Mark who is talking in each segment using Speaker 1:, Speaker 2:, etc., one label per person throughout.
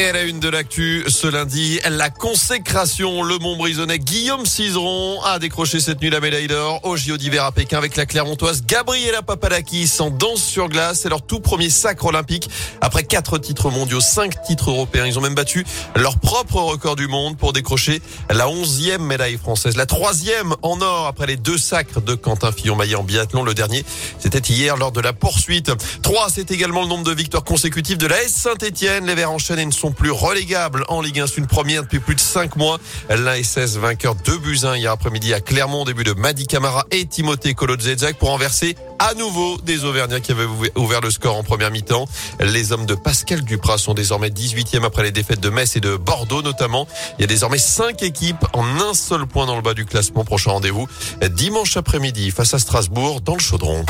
Speaker 1: Et à la une de l'actu, ce lundi, la consécration. Le Montbrisonnais Guillaume Cizeron a décroché cette nuit la médaille d'or au JO d'hiver à Pékin avec la Clermontoise Gabriela Papadakis en danse sur glace. C'est leur tout premier sacre olympique. Après quatre titres mondiaux, cinq titres européens, ils ont même battu leur propre record du monde pour décrocher la onzième médaille française. La troisième en or après les deux sacres de Quentin Fillon-Maillet en biathlon. Le dernier, c'était hier lors de la poursuite. Trois, c'est également le nombre de victoires consécutives de la S Saint-Etienne. Les Verts enchaînent et ne plus relégables en Ligue 1. C'est une première depuis plus de cinq mois. L'ASS vainqueur de buts hier après-midi à Clermont, début de Madi Camara et Timothée Kolodzezak pour renverser à nouveau des Auvergnats qui avaient ouvert le score en première mi-temps. Les hommes de Pascal Duprat sont désormais 18e après les défaites de Metz et de Bordeaux notamment. Il y a désormais cinq équipes en un seul point dans le bas du classement. Prochain rendez-vous dimanche après-midi face à Strasbourg dans le Chaudron.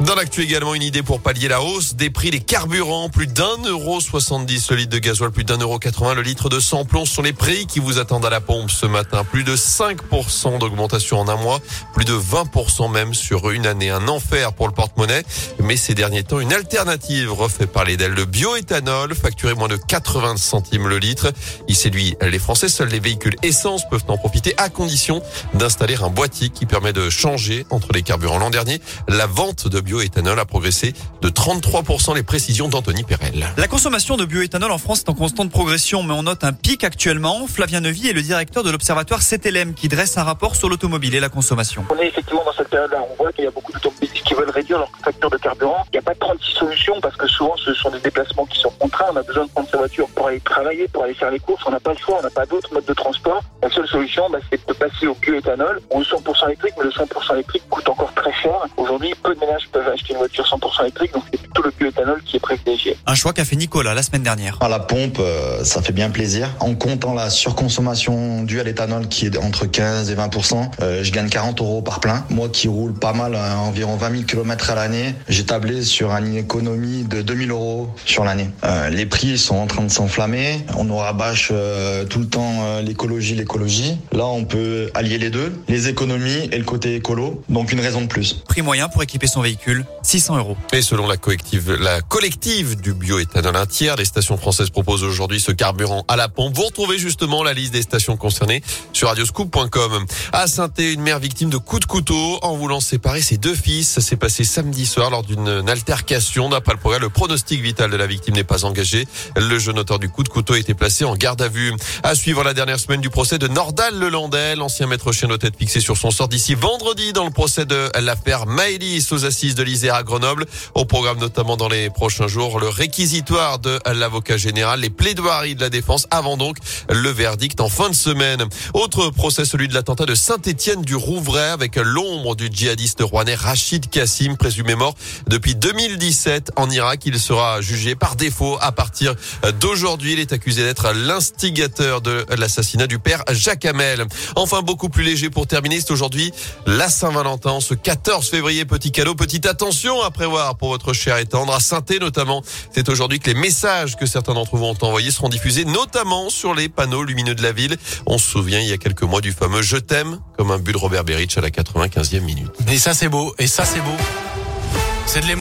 Speaker 1: Dans l'actu également, une idée pour pallier la hausse des prix des carburants. Plus d'un euro 70 le litre de gasoil, plus d'un euro 80 le litre de samplon sont les prix qui vous attendent à la pompe ce matin. Plus de 5% d'augmentation en un mois, plus de 20% même sur une année. Un enfer pour le porte-monnaie. Mais ces derniers temps, une alternative refait parler d'elle. Le bioéthanol, facturé moins de 80 centimes le litre. Il séduit les Français. Seuls les véhicules essence peuvent en profiter à condition d'installer un boîtier qui permet de changer entre les carburants. L'an dernier, la vente de bioéthanol a progressé de 33%. Les précisions d'Anthony Perel.
Speaker 2: La consommation de bioéthanol en France est en constante progression, mais on note un pic actuellement. Flavien Nevy est le directeur de l'observatoire CTLM qui dresse un rapport sur l'automobile et la consommation.
Speaker 3: On est effectivement dans cette période-là. On voit qu'il y a beaucoup d'automobilistes qui veulent réduire leur facture de carburant. Il n'y a pas 36 solutions parce que souvent ce sont des déplacements qui sont contraints. On a besoin de prendre sa voiture pour aller travailler, pour aller faire les courses. On n'a pas le choix, on n'a pas d'autres modes de transport. La seule solution, bah, c'est de passer au bioéthanol ou au 100% électrique, mais le 100% électrique coûte encore très cher. Aujourd'hui, peu de ménages peuvent acheter une voiture 100% électrique, donc c'est plutôt le bioéthanol qui est privilégié.
Speaker 2: Un choix qu'a fait Nicolas la semaine dernière.
Speaker 4: À la pompe, euh, ça fait bien plaisir. En comptant la surconsommation due à l'éthanol qui est entre 15 et 20%, euh, je gagne 40 euros par plein. Moi qui roule pas mal, euh, environ 20 000 km à l'année, j'ai tablé sur une économie de 2000 euros sur l'année. Euh, les prix sont en train de s'enflammer. On nous rabâche euh, tout le temps euh, l'écologie, l'écologie. Là, on peut allier les deux, les économies et le côté écolo. Donc une raison de plus.
Speaker 2: Prix moyen pour équiper son véhicule, 600 euros.
Speaker 1: Et selon la collective, la collective du bioéthanol, un tiers des stations françaises proposent aujourd'hui ce carburant à la pompe. Vous retrouvez justement la liste des stations concernées sur radioscoop.com. À saint une mère victime de coups de couteau en voulant séparer ses deux fils. Ça s'est passé samedi soir lors d'une altercation. D'après le progrès, le pronostic vital de la victime n'est pas engagé. Le jeune auteur du coup de couteau a été placé en garde à vue. À suivre la dernière semaine du procès de Nordal Lelandais, l'ancien maître chien aux têtes fixé sur son sort d'ici vendredi dans le procès de l'affaire Maëlys aux assises de l'Isère à Grenoble. Au programme notamment dans les prochains jours, le réquisitoire de l'avocat général, les plaidoiries de la défense avant donc le verdict en fin de semaine. Autre procès, celui de l'attentat de Saint-Étienne du Rouvray avec l'ombre du djihadiste rouennais Rachid Kassim, présumé mort depuis 2017 en Irak. Il sera jugé par défaut à partir d'aujourd'hui. Il est accusé d'être l'instigateur de l'assassinat du père Jacques Hamel. Enfin, beaucoup plus léger pour terminer, c'est aujourd'hui la Saint-Valentin, ce 14 février. Petit cadeau, petite attention à prévoir pour votre cher et tendre. À saint notamment, c'est aujourd'hui que les messages que certains d'entre vous ont envoyés seront diffusés, notamment sur les panneaux lumineux de la ville. On se souvient il y a quelques mois du fameux Je t'aime, comme un but de Robert Berich à la 95e minute.
Speaker 5: Et ça c'est beau, et ça c'est beau. C'est de